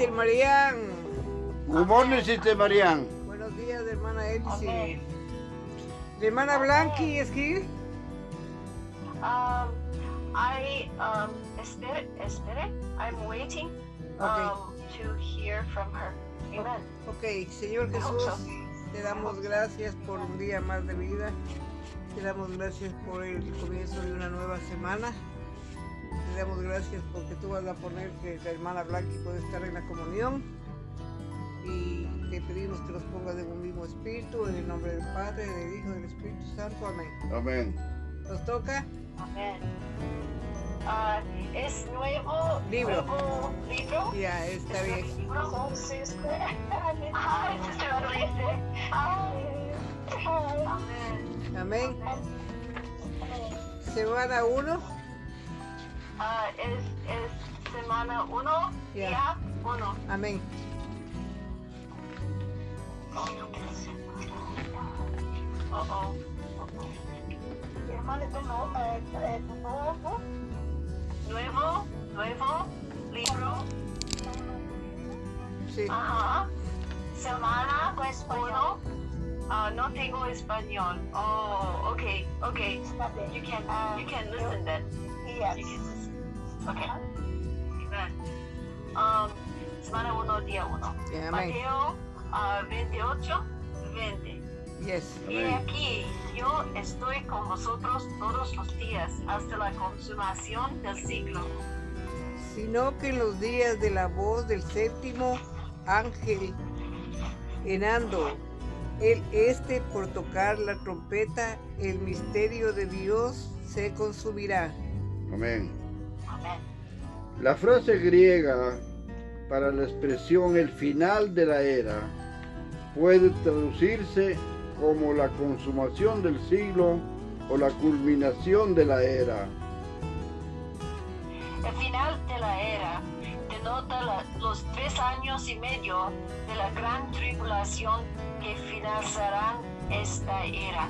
Sister Marian. Good morning, Sister Marian. Buenos días, hermana Elsie. La hermana Blanqui is here. Um, I um, espere, espere. I'm waiting um, to hear from her. Amen. Ok, Señor Jesús, te damos gracias por un día más de vida. Te damos gracias por el comienzo de una nueva semana. Te damos gracias porque tú vas a poner que la hermana Blanqui puede estar en la comunión. Y te pedimos que nos pongas en un mismo espíritu, en el nombre del Padre, del Hijo y del Espíritu Santo. Amén. Amén. ¿Nos toca? Amén. Ah, es nuevo Libro. nuevo libro. Ya, está bien. Entonces, ay, Adolescente. Ay, Amén. Amén. Semana 1. Ah, es, es semana 1, Ya. día 1. Amén. Oh, oh. Nuevo, nuevo libro. Sí. Ajá. Semana pues uno. Ah, no tengo español. Oh, okay, okay. You can, you can listen then. You can Okay. Amen. Um, semana uno, día uno. Yeah, amén. Mateo ah, 28, 20. Yes. Y aquí yo estoy con vosotros todos los días hasta la consumación del siglo. Sino que en los días de la voz del séptimo ángel enando, el este por tocar la trompeta, el misterio de Dios se consumirá. Amén. Amén. La frase griega para la expresión el final de la era puede traducirse como la consumación del siglo o la culminación de la era. El final de la era denota la- los tres años y medio de la gran tribulación que finalizarán esta era.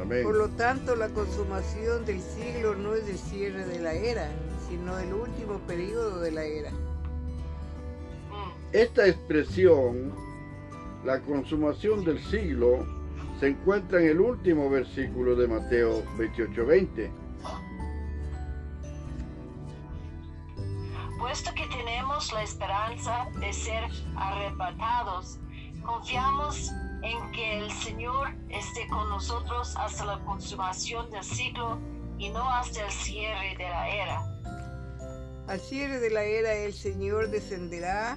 Amén. Por lo tanto, la consumación del siglo no es el cierre de la era, sino el último periodo de la era. Esta expresión, la consumación del siglo, se encuentra en el último versículo de Mateo 28:20. Puesto que tenemos la esperanza de ser arrebatados, confiamos en que el Señor esté con nosotros hasta la consumación del siglo y no hasta el cierre de la era. Al cierre de la era el Señor descenderá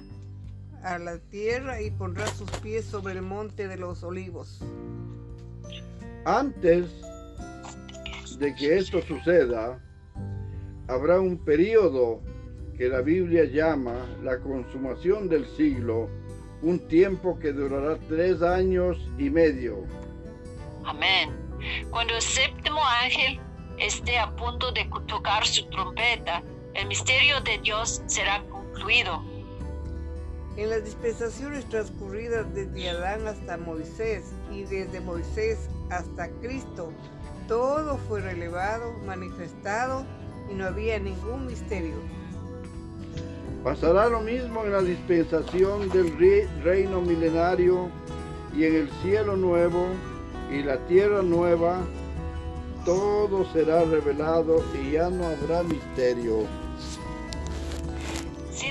a la tierra y pondrá sus pies sobre el monte de los olivos. Antes de que esto suceda, habrá un periodo que la Biblia llama la consumación del siglo, un tiempo que durará tres años y medio. Amén. Cuando el séptimo ángel esté a punto de tocar su trompeta, el misterio de Dios será concluido. En las dispensaciones transcurridas desde Adán hasta Moisés y desde Moisés hasta Cristo, todo fue relevado, manifestado y no había ningún misterio. Pasará lo mismo en la dispensación del re- reino milenario y en el cielo nuevo y la tierra nueva. Todo será revelado y ya no habrá misterio.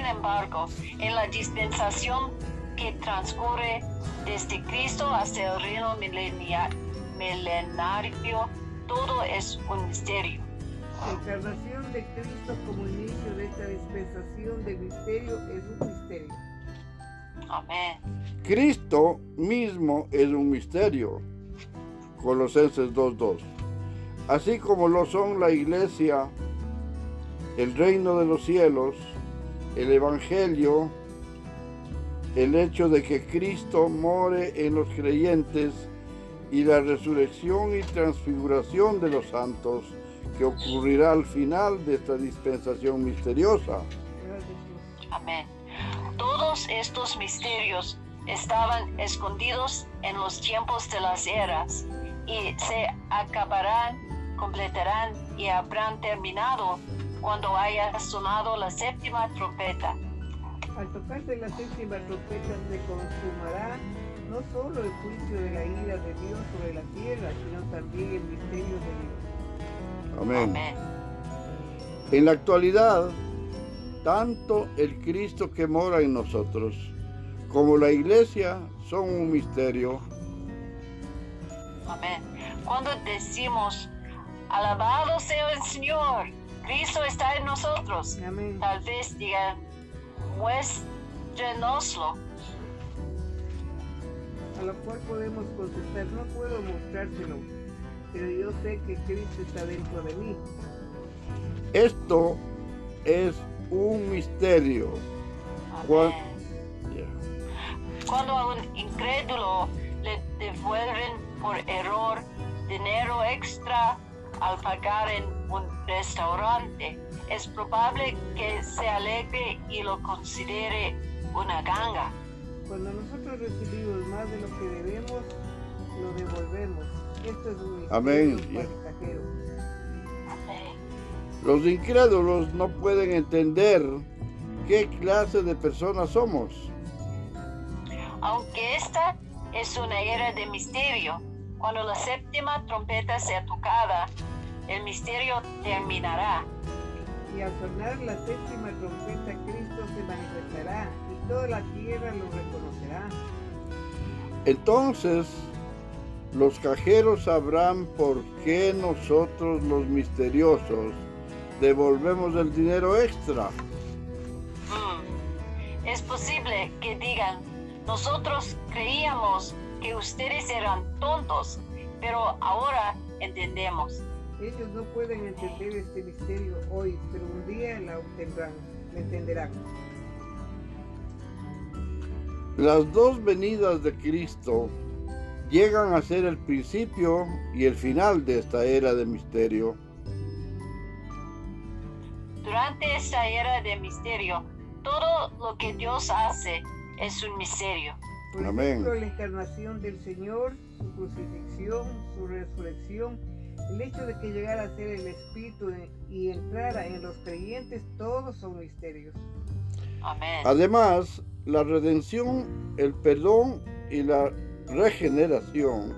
Sin embargo, en la dispensación que transcurre desde Cristo hasta el reino milenario, todo es un misterio. La encarnación de Cristo como inicio de esta dispensación de misterio es un misterio. Amén. Cristo mismo es un misterio. Colosenses 2.2. Así como lo son la iglesia, el reino de los cielos, el evangelio, el hecho de que Cristo more en los creyentes y la resurrección y transfiguración de los santos que ocurrirá al final de esta dispensación misteriosa. Amén. Todos estos misterios estaban escondidos en los tiempos de las eras y se acabarán, completarán y habrán terminado cuando haya sonado la séptima trompeta. Al tocarse la séptima trompeta se consumará no solo el juicio de la ira de Dios sobre la tierra, sino también el misterio de Dios. Amén. Amén. En la actualidad, tanto el Cristo que mora en nosotros como la iglesia son un misterio. Amén. Cuando decimos, alabado sea el Señor, Cristo está en nosotros, Amén. tal vez digan, muéstrenoslo. A lo cual podemos contestar, no puedo mostrárselo, pero yo sé que Cristo está dentro de mí. Esto es un misterio. Ya. Cuando a un incrédulo le devuelven por error dinero extra al pagar en un restaurante, es probable que se alegre y lo considere una ganga. Cuando nosotros recibimos más de lo que debemos, lo devolvemos. Esto es un misterio Amén. Amén. Los incrédulos no pueden entender qué clase de personas somos. Aunque esta es una era de misterio, cuando la séptima trompeta sea tocada, el misterio terminará. Y al sonar la séptima trompeta, Cristo se manifestará y toda la tierra lo reconocerá. Entonces, los cajeros sabrán por qué nosotros los misteriosos devolvemos el dinero extra. Mm. Es posible que digan, nosotros creíamos que ustedes eran tontos, pero ahora entendemos. Ellos no pueden entender este misterio hoy, pero un día la obtendrán, la entenderán. Las dos venidas de Cristo llegan a ser el principio y el final de esta era de misterio. Durante esta era de misterio, todo lo que Dios hace es un misterio. Por Amén. ejemplo, la encarnación del Señor, su crucifixión, su resurrección, el hecho de que llegara a ser el Espíritu y entrara en los creyentes, todos son misterios. Amén. Además, la redención, el perdón y la regeneración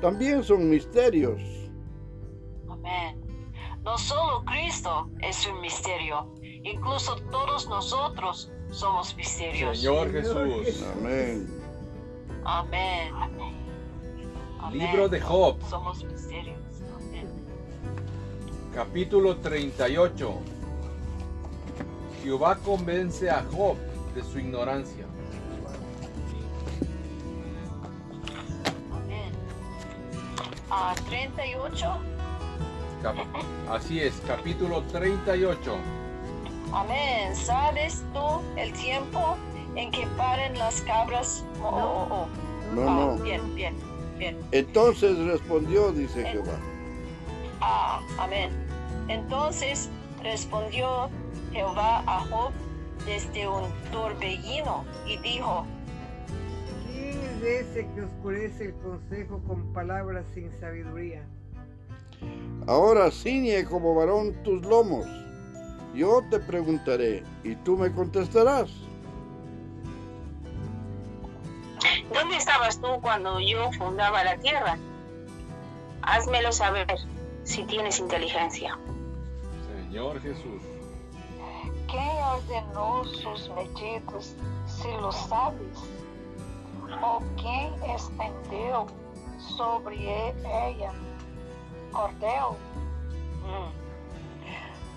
también son misterios. Amén. No solo Cristo es un misterio, incluso todos nosotros somos misterios. Señor Jesús. Amén. Amén. Amén. Libro de Job, Somos misterios. Capítulo 38. Jehová convence a Job de su ignorancia. Amén. Ah, 38. Cap- Así es, capítulo 38. Amén. ¿Sabes tú el tiempo en que paren las cabras? Oh, oh, oh. No, Ah, no. Bien, bien, bien. Entonces respondió, dice Jehová. Ah, amén. Entonces respondió Jehová a Job desde un torbellino y dijo, ¿Quién es ese que oscurece el consejo con palabras sin sabiduría? Ahora ciñe como varón tus lomos. Yo te preguntaré y tú me contestarás. ¿Dónde estabas tú cuando yo fundaba la tierra? Házmelo saber si tienes inteligencia. Señor Jesús. Quem ordenou sus medidas, se lo sabes? Ou quem estendeu sobre ella cordel? "Mm,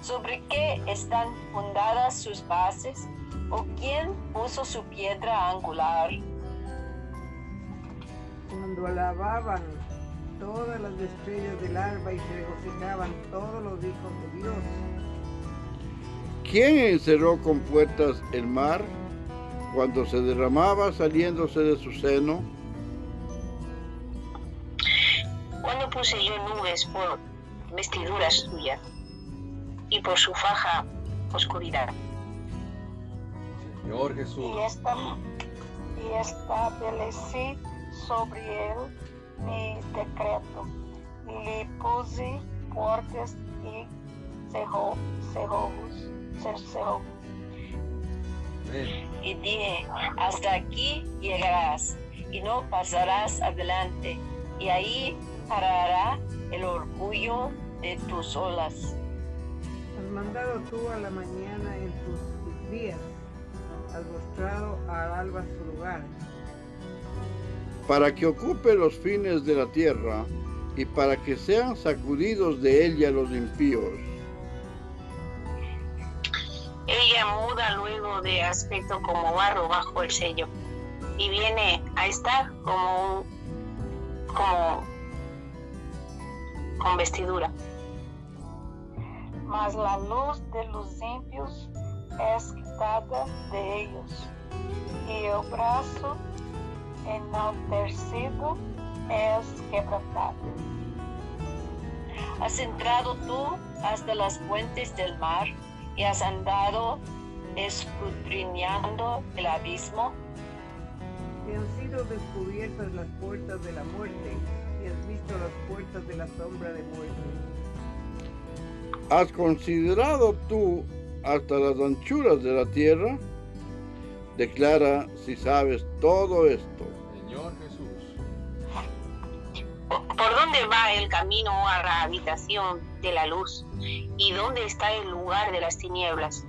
¿sobre qué están fundadas sus bases? ¿O quién puso su piedra angular? Cuando alababan todas las estrellas del alba y se regocijaban todos los hijos de Dios. ¿Quién encerró con puertas el mar cuando se derramaba saliéndose de su seno? Cuando puse yo nubes por vestidura suya y por su faja oscuridad. Señor Jesús. E, esta, estabeleci sobre ele mi decreto. Lhe puse portas e cerrou, cerrou, cerrou. Amén. y dije, hasta aquí llegarás y no pasarás adelante, y ahí parará el orgullo de tus olas. Has mandado tú a la mañana en tus días, has mostrado al alba su lugar. Para que ocupe los fines de la tierra y para que sean sacudidos de ella los impíos. Ella muda luego de aspecto como barro bajo el sello y viene a estar como un, como con vestidura. Mas la luz de los ímpios es quitada de ellos, y el brazo enaltecido es quebrantado. Has entrado tú hasta las fuentes del mar y has andado escudriñando el abismo. Te han sido descubiertas las puertas de la muerte y has visto las puertas de la sombra de muerte. ¿Has considerado tú hasta las anchuras de la tierra? Declara si sabes todo esto. Señor Jesús. ¿Por dónde va el camino a la habitación de la luz? ¿Y dónde está el lugar de las tinieblas?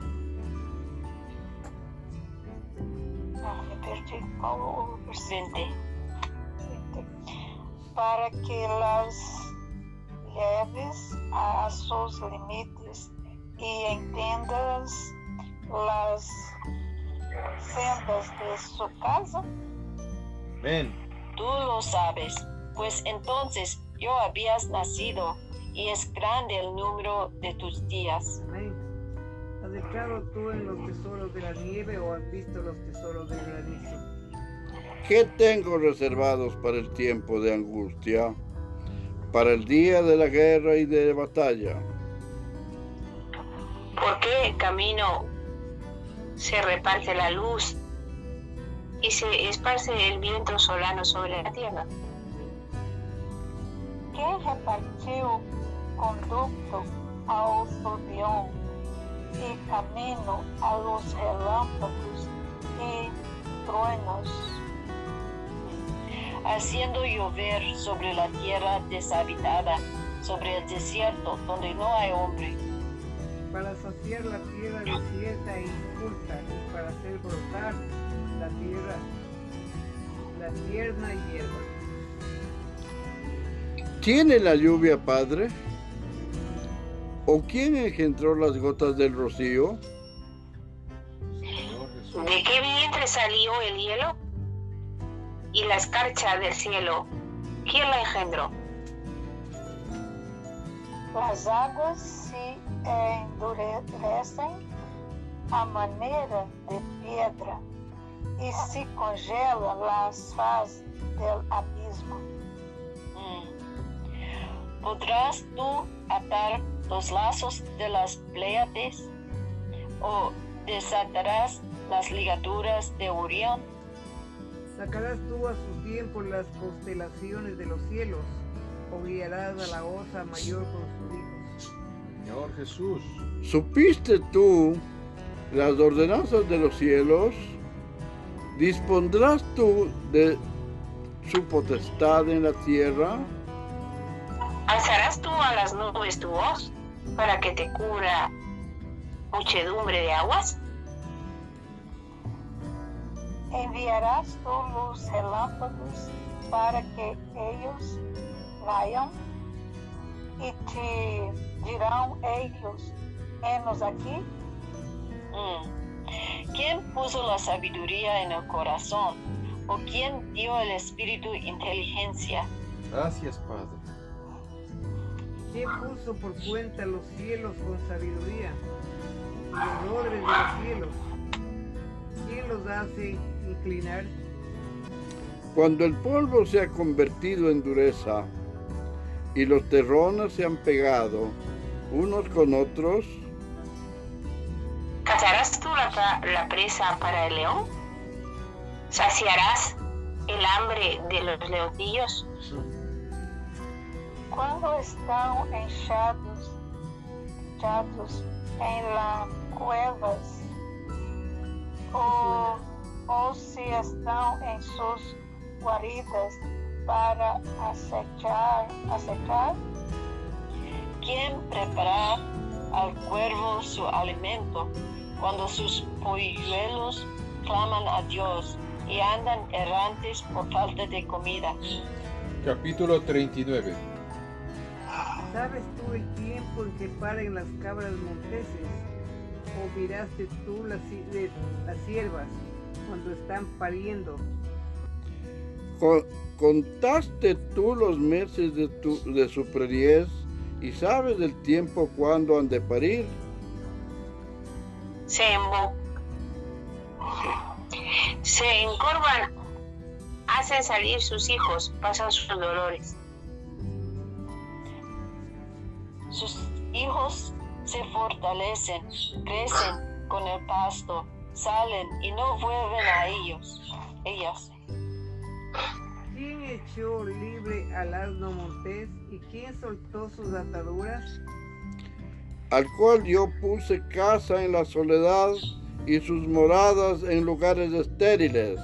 Presente. para que las lleves a sus límites y entiendas las sendas de su casa. Amén. Tú lo sabes, pues entonces yo habías nacido y es grande el número de tus días. Amén. ¿Has entrado tú en los tesoros de la nieve o has visto los tesoros del granizo? ¿Qué tengo reservados para el tiempo de angustia? Para el día de la guerra y de batalla. ¿Por qué camino se reparte la luz y se esparce el viento solano sobre la tierra? Quem repartiu conducto ao turbião e caminho a los relâmpagos e truenos? haciendo llover sobre la tierra deshabitada, sobre el desierto donde no hay hombre, Para saciar la tierra desierta e inculta y para hacer brotar la tierra, la tierna hierba. ¿Tiene la lluvia padre? ¿O quién engendró las gotas del rocío? ¿de qué vientre salió el hielo? Y la escarcha del cielo, ¿quién la engendró? As águas se endurecem à maneira de pedra e se congelam las faz del abismo. Mm. ¿Podrás tú atar los lazos de las Pléyades o desatarás las ligaduras de Orión? Sacarás tú a su tiempo las constelaciones de los cielos o guiarás a la osa mayor con sus hijos. Señor Jesús. ¿Supiste tú las ordenanzas de los cielos? ¿Dispondrás tú de su potestad en la tierra? ¿Alzarás tú a las nubes tu voz para que te cubra muchedumbre de aguas? Enviarás tú los relámpagos para que ellos vayan y te dirán ellos, henos aquí. Mm. ¿Quién puso la sabiduría en el corazón? ¿O quién dio el espíritu inteligencia? Gracias, Padre. ¿Quién puso por cuenta los cielos con sabiduría y los odres de los cielos? ¿Quién los hace inclinar? Cuando el polvo se ha convertido en dureza y los terrones se han pegado unos con otros, ¿Cazarás tú la, presa para el león? ¿Saciarás el hambre de los leoncillos? Quando estão enxados, echados em la cuevas, ou, ou se estão em suas guaridas para acechar, acechar? ¿Quién prepara al cuervo su alimento cuando sus polluelos claman a Dios y andan errantes por falta de comida? Capítulo 39. ¿Sabes tú el tiempo en que paren las cabras monteses? ¿O miraste tú las, de- las siervas cuando están pariendo? Con- ¿Contaste tú los meses de, tu, de su preñez y sabes el tiempo cuando han de parir? se, se encorvan, hacen salir sus hijos, pasan sus dolores. Sus hijos se fortalecen, crecen con el pasto, salen y no vuelven a ellos, ellas. ¿Quién echó libre al asno montés y quién soltó sus ataduras? Al cual yo puse casa en la soledad y sus moradas en lugares estériles.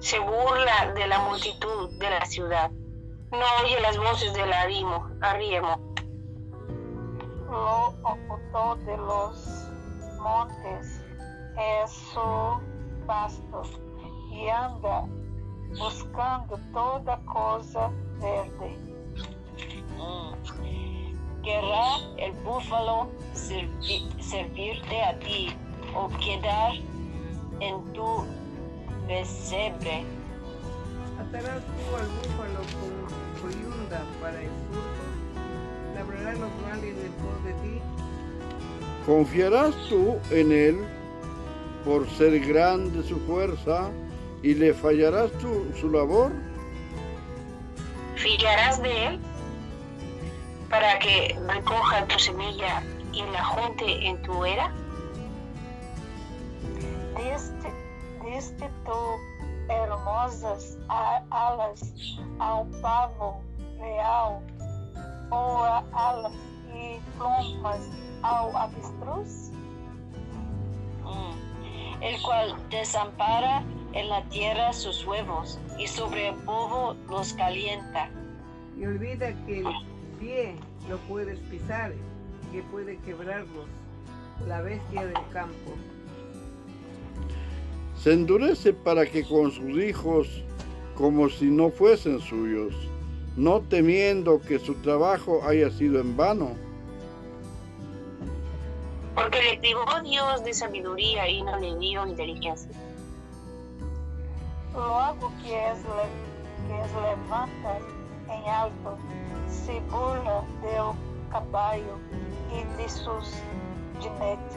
Se burla de la multitud de la ciudad. No oye las voces del arrimo, arriemo. Lo ocultó de los montes es su pasto y anda buscando toda cosa verde. Mm. ¿Querrá el búfalo servi- servirte a ti o quedar en tu pesebre? ¿Atarás tú al búfalo con coyunda para el surco? ¿Labrará los males pos de ti? ¿Confiarás tú en él por ser grande su fuerza y le fallarás tú su labor? ¿Fiarás de él para que recoja tu semilla y la junte en tu era? Diste, diste hermosas alas a un pavo real o a alas y plumas ao avestruz? Mm. El cual desampara en la tierra sus huevos y sobre el polvo los calienta. Y olvida que el pie lo puedes pisar, que puede quebrarlos, la bestia del campo. Se endurece para que con sus hijos, como si no fuesen suyos, no temiendo que su trabajo haya sido en vano. Porque le privó Dios de sabiduría y no le dio inteligencia. Logo que es, le- que es levanta em alto, se burla del caballo e de sus jinetes.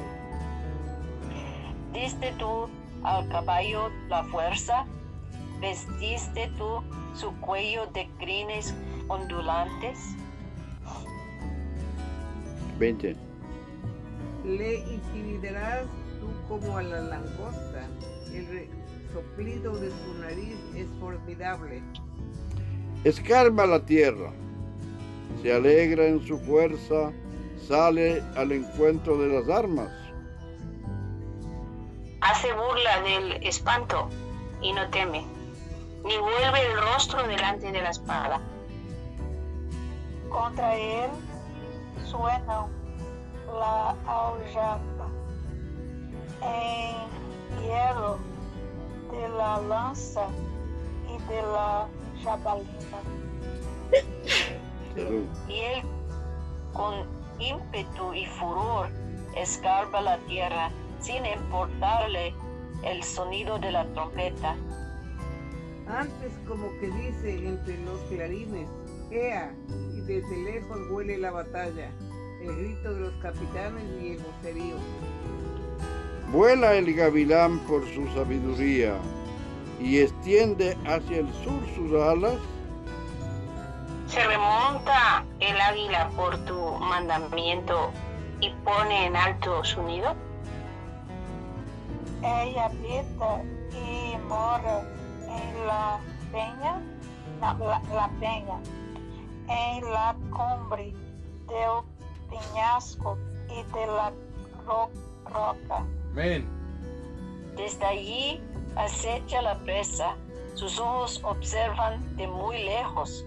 Diste tú al caballo la fuerza, vestiste tú su cuello de crines ondulantes. 20. Le intimidarás tú como a la langosta. El soplido de su nariz es formidable. Escarba la tierra, se alegra en su fuerza, sale al encuentro de las armas. Hace burla del espanto y no teme, ni vuelve el rostro delante de la espada. Contra ele suenam la aljava em hielo la lança e de la jabalina. Y él con ímpetu y furor escarba la tierra sin importarle el sonido de la trompeta. Antes como que dice entre los clarines, ¡Ea! Y desde lejos huele la batalla, el grito de los capitanes y el vocerío. Vuela el gavilán por su sabiduría y extiende hacia el sur sus alas. Se remonta el águila por tu mandamiento y pone en alto su nido. Ella habita e mora em la na, la, la penha, em la cumbre del penhasco e de la ro- roca. Amén. Desde allí acecha la presa, sus ojos observan de muy lejos.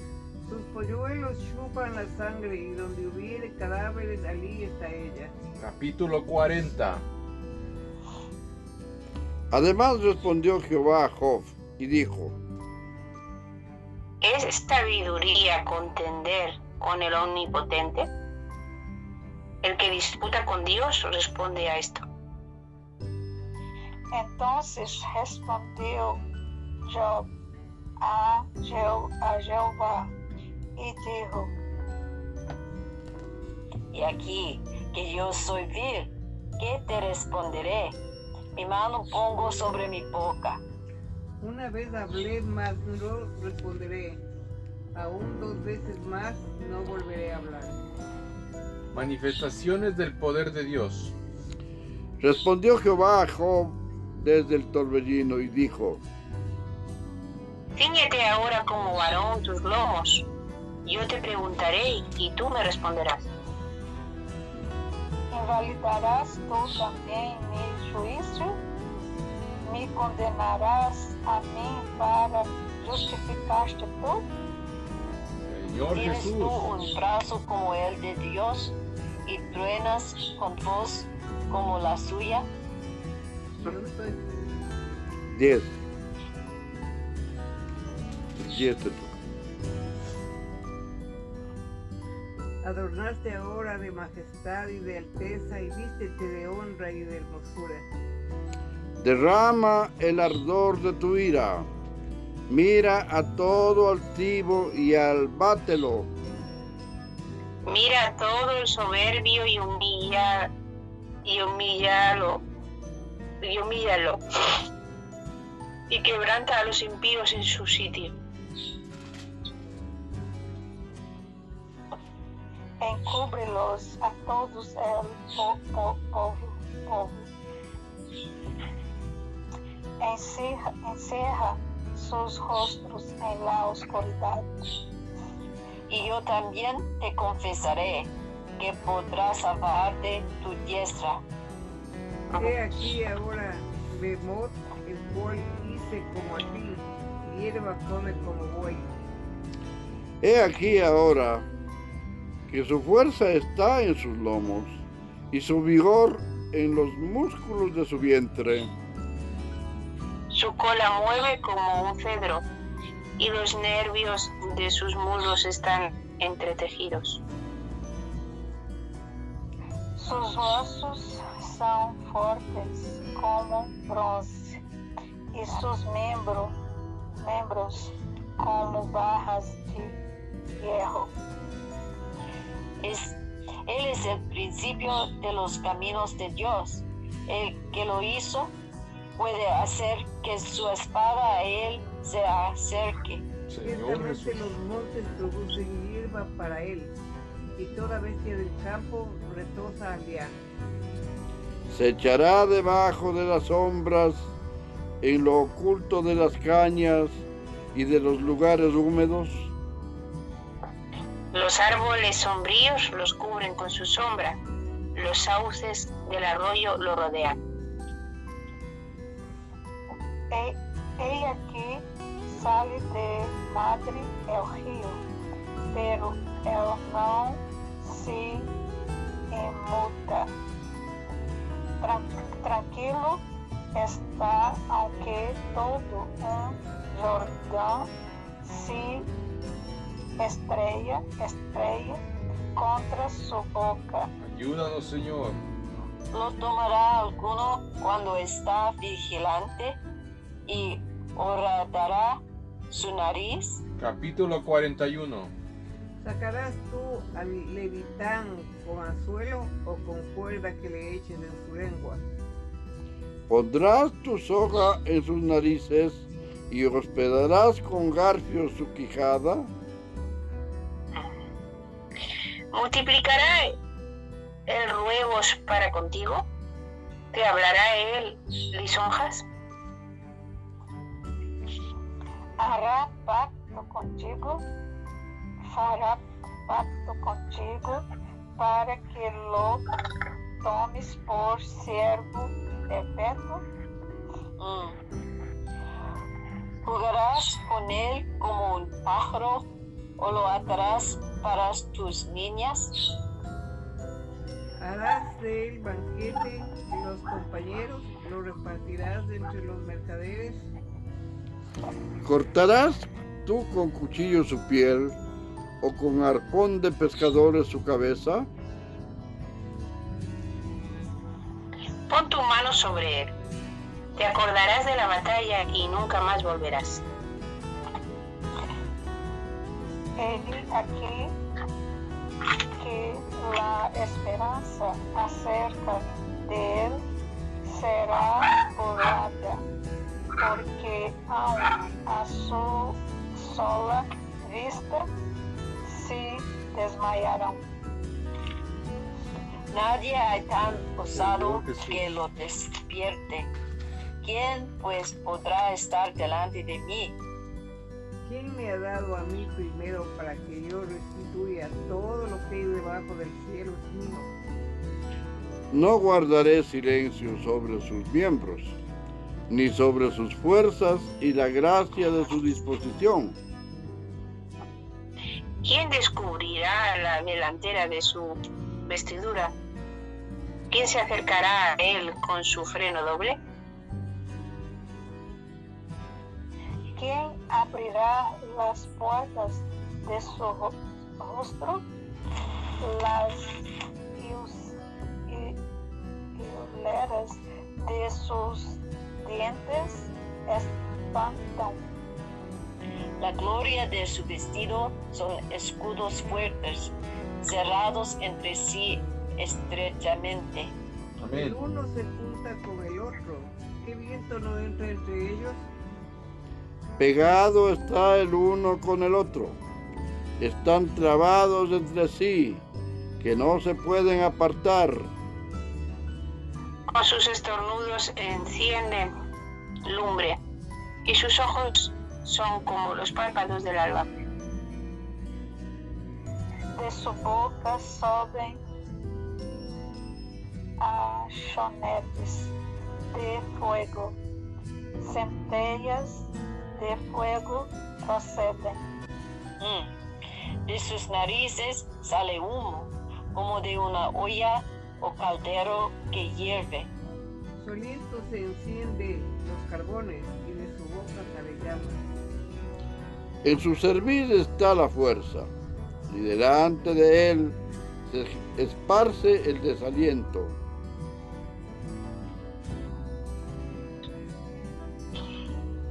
Sus polluelos chupan la sangre y donde hubiere cadáveres, allí está ella. Capítulo 40. Además respondió Jehová a Job y dijo, ¿Es sabiduría contender con el omnipotente? El que disputa con Dios responde a esto. Entonces respondió Job a, Jehová y dijo, Y aquí, que yo soy vil, ¿qué te responderé? Mi mano pongo sobre mi boca. Una vez hablé, mas no responderé. Aún dos veces más no volveré a hablar. Manifestaciones del poder de Dios. respondió Jehová a Job desde el torbellino y dijo, Cíñete ahora como varón tus lomos. Yo te preguntaré y tú me responderás. ¿invalidarás tú también mi juicio? ¿Me condenarás a mí para justificarte tú? Señor ¿Tienes Jesús. tú un brazo como el de Dios y truenas con voz como la suya? Yo estoy 10. 10 te toca. Adornaste ahora de majestad y de alteza y vístete de honra y de hermosura. Derrama el ardor de tu ira. Mira a todo altivo y albátelo. Mira a todo el soberbio y humilla y humíllalo y humíllalo y quebranta a los impíos en su sitio. Encúbrelos a todos el po- po- povo. povo. Encerra, encerra sus rostros en la oscuridad. Y yo también te confesaré que podrás salvarte tu diestra. He aquí ahora Bemot, el buey, hice como a ti, y hierba come como buey. He aquí ahora que su fuerza está en sus lomos y su vigor en los músculos de su vientre. Su cola mueve como un cedro y los nervios de sus muslos están entretejidos. Sus huesos son fuertes como bronce y sus miembros, miembros como barras de hierro. Es, él es el principio de los caminos de Dios. El que lo hizo puede hacer que su espada a él se acerque. Señor Ciertamente Jesús. los montes producen hierba para él, y toda bestia del campo retosa al liano. Se echará debajo de las sombras, en lo oculto de las cañas y de los lugares húmedos. Los árboles sombríos los cubren con su sombra, los sauces del arroyo lo rodean. He, he aquí sale de madre el río, pero él no se inmuta. Tran- tranquilo está, aunque todo un Jordão se estrella, estrella contra su boca. Ayúdanos, Señor. Lo tomará alguno cuando está vigilante y horadará su nariz. Capítulo 41. ¿Sacarás tú al levitán con anzuelo o con cuerda que le eches en su lengua? Pondrás tu soga en sus narices y hospedarás con garfio su quijada. ¿Multiplicará el ruegos para contigo? ¿Te hablará él lisonjas? hará pacto contigo, fará pacto contigo para que lo tomes por siervo perpétuo. Mm. ¿Jugarás con él como un pájaro o lo atarás para tus niñas? Harás de él banquete y los compañeros lo repartirás entre los mercaderes. ¿Cortarás tú con cuchillo su piel o con arpón de pescadores su cabeza? Pon tu mano sobre él. Te acordarás de la batalla y nunca más volverás. He aquí que la esperanza acerca de él será burlada, porque aun a su sola vista se desmayarán. Nadie hay tan osado que lo despierte. ¿Quién pues podrá estar delante de mí? ¿Quién me ha dado a mí primero para que yo restituya todo lo que hay debajo del cielo es mío? No guardaré silencio sobre sus miembros, ni sobre sus fuerzas y la gracia de su disposición. ¿Quién descubrirá la delantera de su vestidura? ¿Quién se acercará a él con su freno doble? ¿Quién abrirá las puertas de su ro- rostro? Las hileras de sus dientes espantan. La gloria de su vestido son escudos fuertes, cerrados entre sí estrechamente. El uno se junta con el otro. ¿Qué viento no entra entre ellos? Pegado está el uno con el otro. Están trabados entre sí, que no se pueden apartar. Con sus estornudos encienden lumbre y sus ojos son como los párpados del alba. De su boca soben achonetes de fuego, centellas de fuego proceden. Mm. De sus narices sale humo, como de una olla o caldero que hierve. Soliento se enciende los carbones y de su boca sale llamas. En su servir está la fuerza, y delante de él se esparce el desaliento.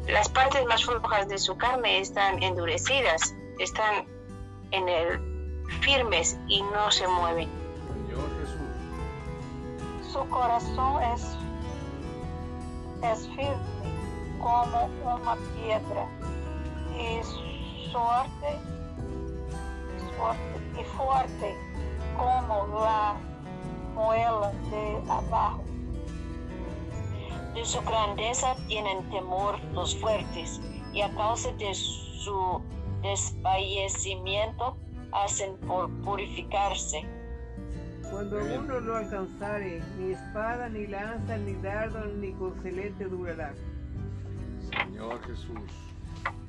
Las partes más flojas de su carne están endurecidas, están en el firmes y no se mueven. Señor Jesús. Su corazón es, es firme como una piedra y suerte, suerte y fuerte como la muela de abajo. De su grandeza tienen temor los fuertes, y a causa de su desfallecimiento hacen por purificarse. Cuando uno lo alcanzare, ni espada, ni lanza, ni dardo, ni concelete durará. Señor Jesús.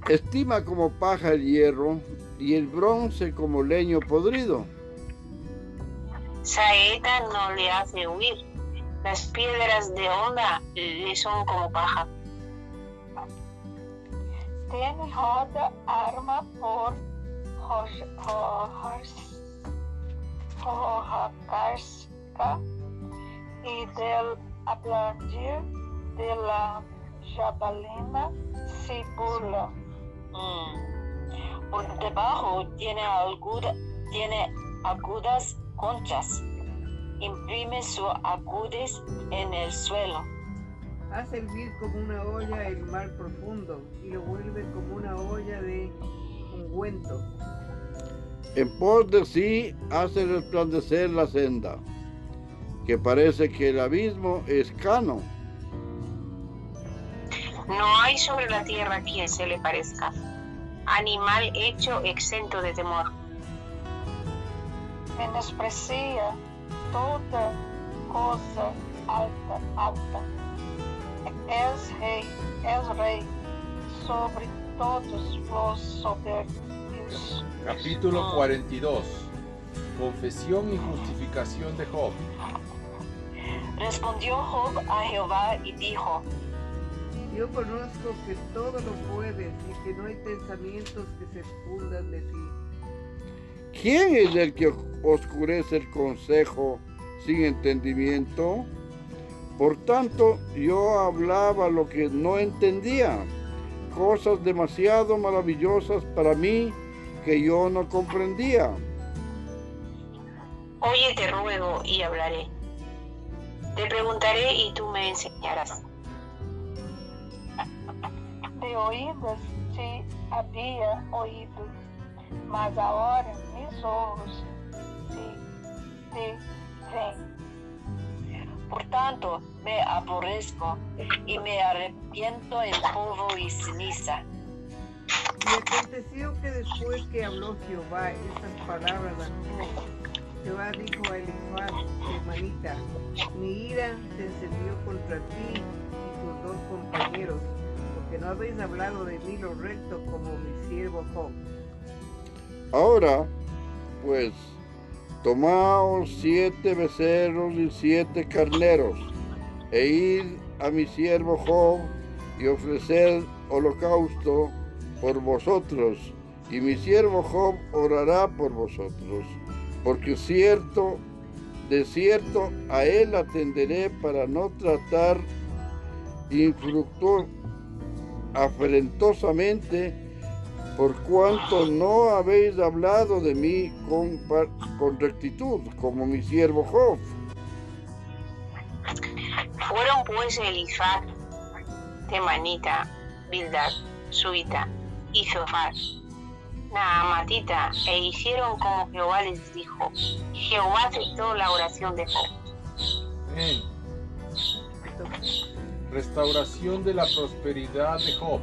Estima como paja el hierro y el bronce como leño podrido. Saeta no le hace huir. Las piedras de onda le son como paja. Tiene roda arma por rojacarca y del ablandir de la jabalina se burla. Mm. Por debajo tiene, aguda- tiene agudas conchas. Imprime su agudez en el suelo. Hace hervir como una olla el mar profundo y lo vuelve como una olla de ungüento. En pos de sí hace resplandecer la senda, que parece que el abismo es cano. No hay sobre la tierra quien se le parezca. Animal hecho exento de temor. Menosprecia toda cosa alta, alta. és rei, és rei sobre todos los soberbios. Capítulo 42. Confesión y justificación de Job. Respondió Job a Jehová y dijo, Yo conozco que todo lo puedes y que no hay pensamientos que se escondan de ti. ¿Quién es el que oscurece el consejo sin entendimiento? Por tanto, yo hablaba lo que no entendía, cosas demasiado maravillosas para mí que yo no comprendía. Oye, te ruego y hablaré. Te preguntaré y tú me enseñarás. De oídas te había oído, mas ahora mis ojos te, te ven. por tanto me aborrezco y me arrepiento en polvo y ceniza. Y aconteció que después que habló Jehová estas palabras a Job, Jehová dijo a Elifaz, hermanita, mi ira se encendió contra ti y tus dos compañeros, porque no habéis hablado de mí lo recto como mi siervo Job. Ahora, pues, tomaos siete becerros y siete carneros, e id a mi siervo Job y ofreced holocausto por vosotros, y mi siervo Job orará por vosotros, porque cierto, de cierto a él atenderé para no tratar infructuoso, afrentosamente, por cuanto no habéis hablado de mí con, par- con rectitud, como mi siervo Job. Fueron pues Elifaz, Temanita, Bildad, Suita y Jofar, Naamatita, e hicieron como Jehová les dijo. Jehová aceptó la oración de Job. Amén. Restauración de la prosperidad de Job.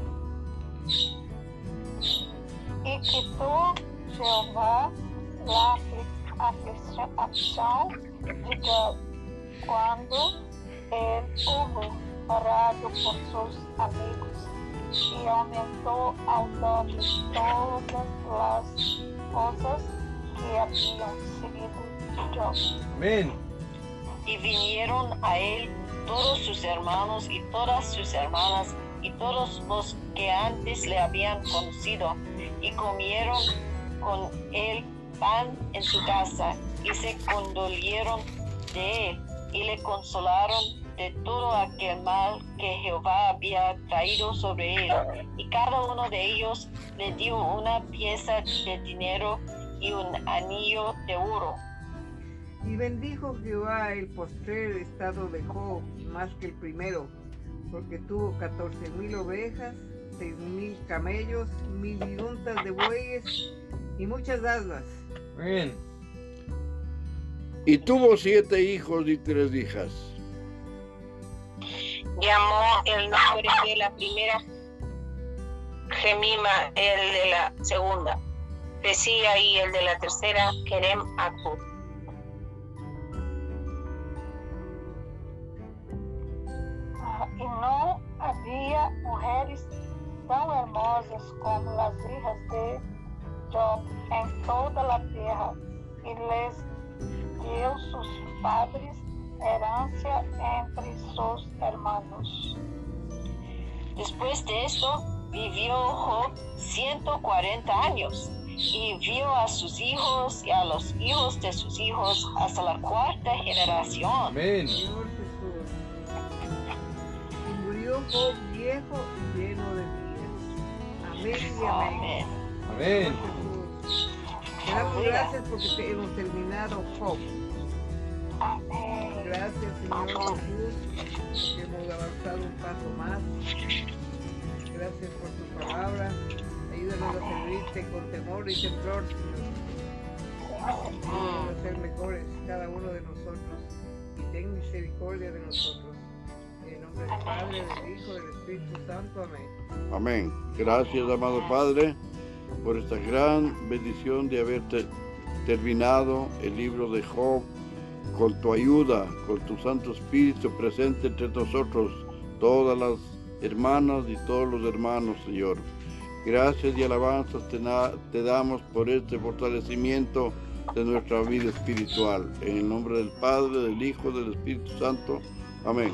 E quitou Jeová la afli- aflição aflição de Job, quando ele houve orado por seus amigos e aumentou ao doble todas as coisas que sido de Job. Amén. Y vinieron a él todos sus hermanos y todas sus hermanas y todos los que antes le habían conocido y comieron con él pan en su casa y se condolieron de él y le consolaron de todo aquel mal que Jehová había traído sobre él. Y cada uno de ellos le dio una pieza de dinero y un anillo de oro. Y bendijo Jehová el postrer estado de Job más que el primero, porque tuvo catorce mil ovejas, seis mil camellos, mil yuntas de bueyes y muchas asnas. Amén. Y tuvo siete hijos y tres hijas. Llamó el nombre de la primera Gemima, el de la segunda. Decía y el de la tercera, Kerem Akub. Havia mulheres tão hermosas como as filhas de Job em toda a terra, e lhes deu seus padres herança entre seus hermanos. Después de esto, vivió Job 140 años y vio a sus hijos y a los hijos de sus hijos hasta la cuarta generación. Amén. Murió Job viejo y lleno de días. Amén y amén. Amén. Te damos gracias porque te- hemos terminado Job. Gracias, Señor Jesús, que hemos avanzado un paso más. Gracias por tu palabra. Ayúdanos a servirte con temor y temblor, Señor. Ayúdanos a ser mejores cada uno de nosotros y ten misericordia de nosotros. Del Padre, del Hijo, del Espíritu Santo. Amén. Amén. Gracias, amado Padre, por esta gran bendición de haber te- terminado el libro de Job con tu ayuda, con tu Santo Espíritu presente entre nosotros. todas las hermanas y todos los hermanos, Señor. Gracias y alabanzas te, te damos por este fortalecimiento de nuestra vida espiritual. En el nombre del Padre, del Hijo, del Espíritu Santo. Amén.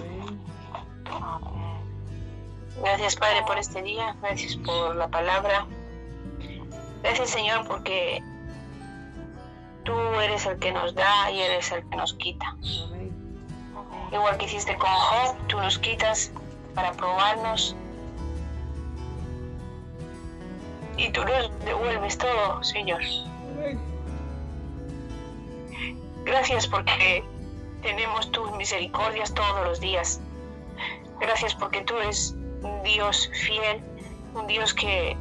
Gracias Padre por este día, gracias por la palabra. Gracias Señor porque tú eres el que nos da y eres el que nos quita. Igual que hiciste con Job, tú nos quitas para probarnos. Y tú nos devuelves todo, Señor. Gracias porque tenemos tus misericordias todos los días. Gracias porque tú eres un Dios fiel, un Dios que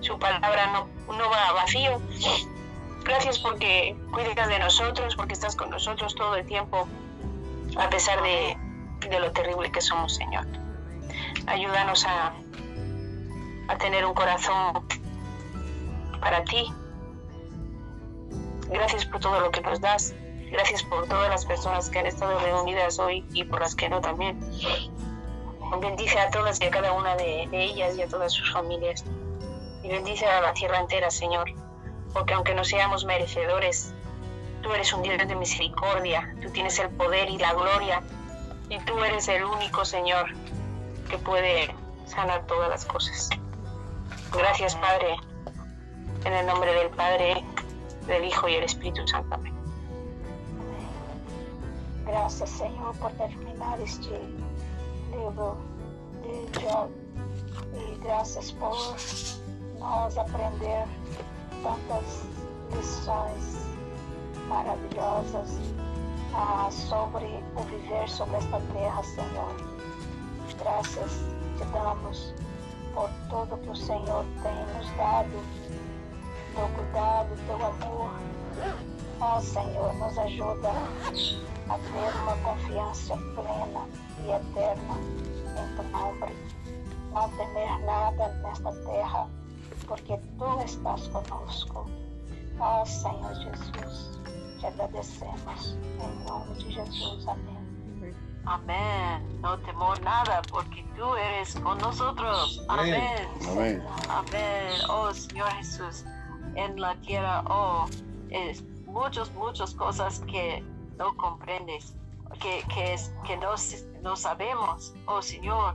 su palabra no, va vacío. Gracias porque cuidas de nosotros, porque estás con nosotros todo el tiempo, a pesar de, de lo terrible que somos, Señor. Ayúdanos a, a tener un corazón para ti. Gracias por todo lo que nos das. Gracias por todas las personas que han estado reunidas hoy y por las que no también. Bendice a todas y a cada una de, ellas y a todas sus familias. Y bendice a la tierra entera, Señor. Porque aunque no seamos merecedores, tú eres un Dios de misericordia. Tú tienes el poder y la gloria. Y tú eres el único, Señor, que puede sanar todas las cosas. Gracias, Padre. En el nombre del Padre, del Hijo y del Espíritu Santo. Amén. Graças, Senhor, por terminar este de Job. E graças por nós aprender tantas lições maravilhosas ah, sobre o viver sobre esta terra, Senhor. Graças te damos por tudo que o Senhor tem nos dado, teu cuidado, teu amor. Ó oh, Senhor, nos ajuda a ter uma confiança plena e eterna em tu nome. Não temer nada nesta terra, porque tu estás conosco. Ó oh, Senhor Jesus, te agradecemos. Em nome de Jesus. Amém. Amén. No temor nada, porque tú eres con nosotros. Amén. Amén. Amén. Oh Señor Jesús, en la tierra, oh, es muchas, muchas cosas que no comprendes, que, que, es, que no, no sabemos, oh Señor,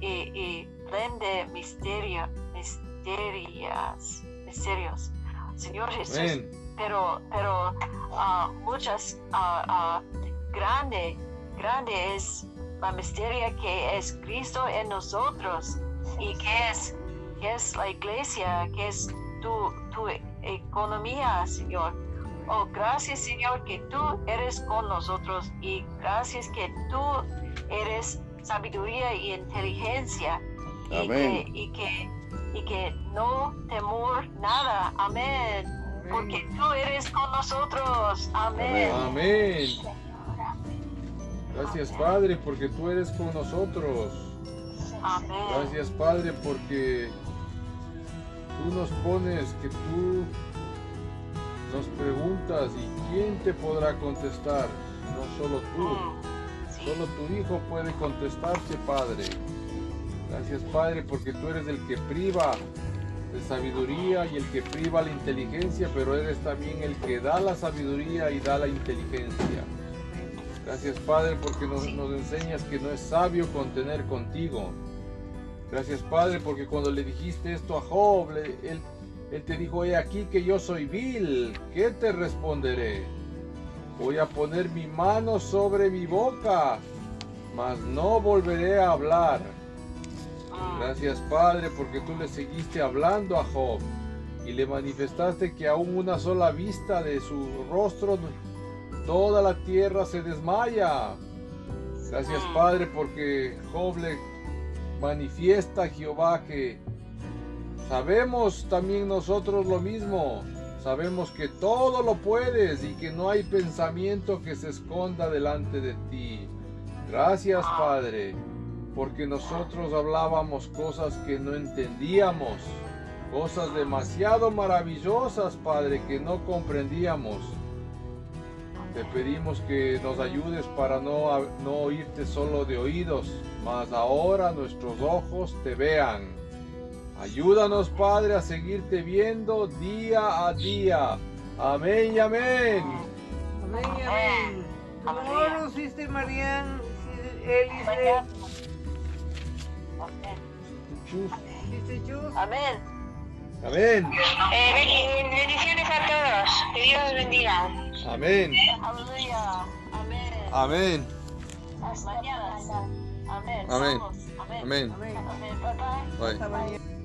y, y prende misterio, misterios, misterios. Señor Jesús, pero, pero uh, muchas uh, uh, grande, grande es la misteria que es Cristo en nosotros y que es, que es la iglesia, que es tu, tu economía, Señor Oh, gracias Señor que tú eres con nosotros y gracias que tú eres sabiduría y inteligencia. Amén. Y que, y que, no temor nada. Amén. Porque tú eres con nosotros. Amén. Amén. Gracias Padre porque tú eres con nosotros. Amén. Gracias Padre porque tú nos pones que tú nos preguntas, ¿y quién te podrá contestar? No solo tú, Mm, solo tu Hijo puede contestarte, Padre. Gracias, Padre, porque tú eres el que priva de sabiduría y el que priva la inteligencia, pero eres también el que da la sabiduría y da la inteligencia. Gracias, Padre, porque nos, nos enseñas que no es sabio contener contigo. Gracias, Padre, porque cuando le dijiste esto a Job, él él te dijo, he aquí que yo soy vil, ¿qué te responderé? Voy a poner mi mano sobre mi boca, mas no volveré a hablar. Gracias Padre porque tú le seguiste hablando a Job y le manifestaste que aún una sola vista de su rostro toda la tierra se desmaya. Gracias Padre porque Job le manifiesta a Jehová que Sabemos también nosotros lo mismo. Sabemos que todo lo puedes y que no hay pensamiento que se esconda delante de ti. Gracias, Padre, porque nosotros hablábamos cosas que no entendíamos, cosas demasiado maravillosas, Padre, que no comprendíamos. Te pedimos que nos ayudes para no, no oírte solo de oídos, mas ahora nuestros ojos te vean. Ayúdanos, Padre, a seguirte viendo día a día. Amén y amén. Amén y amén. Tomorrow, Sister Marianne, Elise. Amén. Sister. Amén. Amén. Eh, ben- bendiciones a todos. Que Dios los bendiga. Amén. Aleluya. Amén. Amén. Mañana. Amén. Amén. Amén. Amén. Amén. Amén.